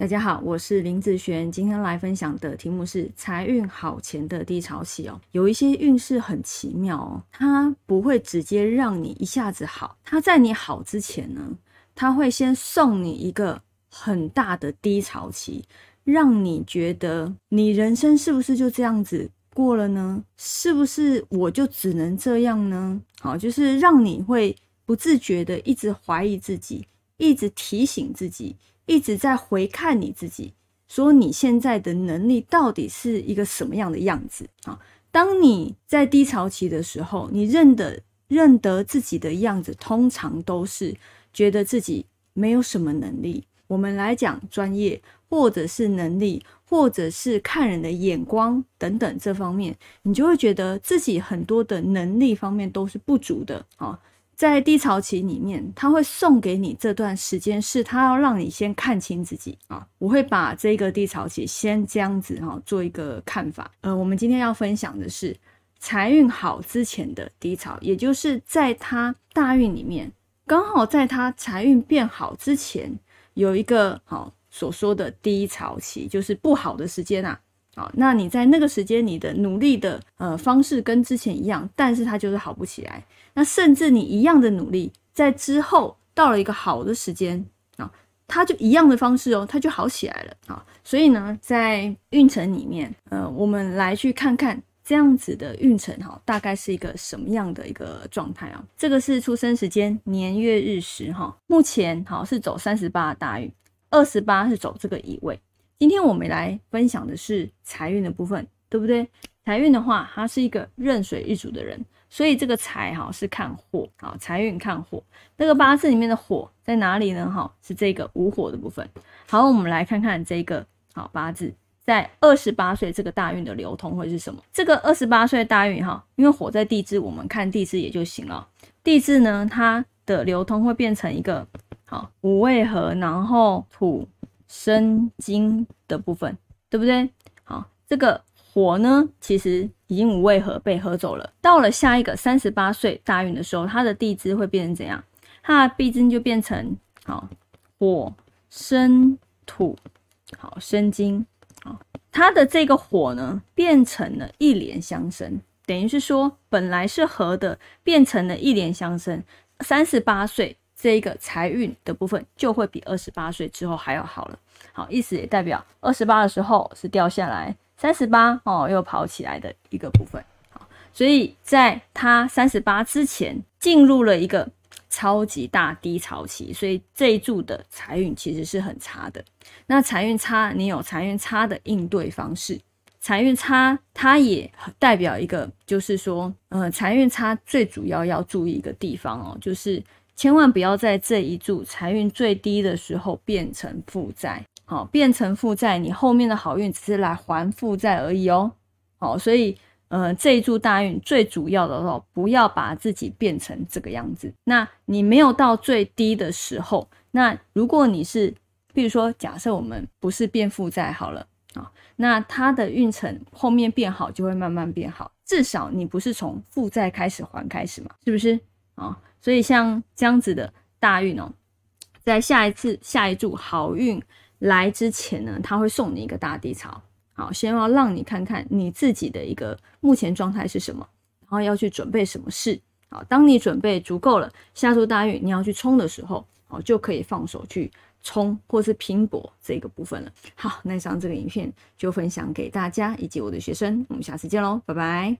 大家好，我是林子璇，今天来分享的题目是财运好前的低潮期哦。有一些运势很奇妙哦，它不会直接让你一下子好，它在你好之前呢，它会先送你一个很大的低潮期，让你觉得你人生是不是就这样子过了呢？是不是我就只能这样呢？好，就是让你会不自觉的一直怀疑自己，一直提醒自己。一直在回看你自己，说你现在的能力到底是一个什么样的样子啊？当你在低潮期的时候，你认得认得自己的样子，通常都是觉得自己没有什么能力。我们来讲专业，或者是能力，或者是看人的眼光等等这方面，你就会觉得自己很多的能力方面都是不足的啊。在低潮期里面，他会送给你这段时间，是他要让你先看清自己啊。我会把这个低潮期先这样子哈做一个看法。呃，我们今天要分享的是财运好之前的低潮，也就是在他大运里面，刚好在他财运变好之前，有一个好所说的低潮期，就是不好的时间啊。好，那你在那个时间，你的努力的呃方式跟之前一样，但是它就是好不起来。那甚至你一样的努力，在之后到了一个好的时间啊，它就一样的方式哦，它就好起来了啊。所以呢，在运程里面，呃，我们来去看看这样子的运程哈，大概是一个什么样的一个状态啊？这个是出生时间年月日时哈，目前好是走三十八大运，二十八是走这个乙位。今天我们来分享的是财运的部分，对不对？财运的话，他是一个壬水日主的人，所以这个财哈是看火啊，财运看火。那个八字里面的火在哪里呢？哈，是这个无火的部分。好，我们来看看这个好八字在二十八岁这个大运的流通会是什么？这个二十八岁大运哈，因为火在地支，我们看地支也就行了。地支呢，它的流通会变成一个好五位合，然后土。生金的部分，对不对？好，这个火呢，其实已经五位合被合走了。到了下一个三十八岁大运的时候，它的地支会变成怎样？它的地支就变成好火生土，好生金。好，它的这个火呢，变成了一连相生，等于是说本来是合的，变成了一连相生。三十八岁。这一个财运的部分就会比二十八岁之后还要好了。好，意思也代表二十八的时候是掉下来，三十八哦又跑起来的一个部分。好，所以在他三十八之前进入了一个超级大低潮期，所以这一柱的财运其实是很差的。那财运差，你有财运差的应对方式。财运差，它也代表一个，就是说，呃，财运差最主要要注意一个地方哦，就是。千万不要在这一柱财运最低的时候变成负债，好，变成负债，你后面的好运只是来还负债而已哦，好，所以，呃，这一柱大运最主要的哦，不要把自己变成这个样子。那你没有到最低的时候，那如果你是，比如说，假设我们不是变负债好了啊，那它的运程后面变好就会慢慢变好，至少你不是从负债开始还开始嘛，是不是啊？所以像这样子的大运哦，在下一次下一柱好运来之前呢，他会送你一个大地潮。好，先要让你看看你自己的一个目前状态是什么，然后要去准备什么事。好，当你准备足够了，下柱大运你要去冲的时候，哦，就可以放手去冲或是拼搏这个部分了。好，那上这个影片就分享给大家以及我的学生，我们下次见喽，拜拜。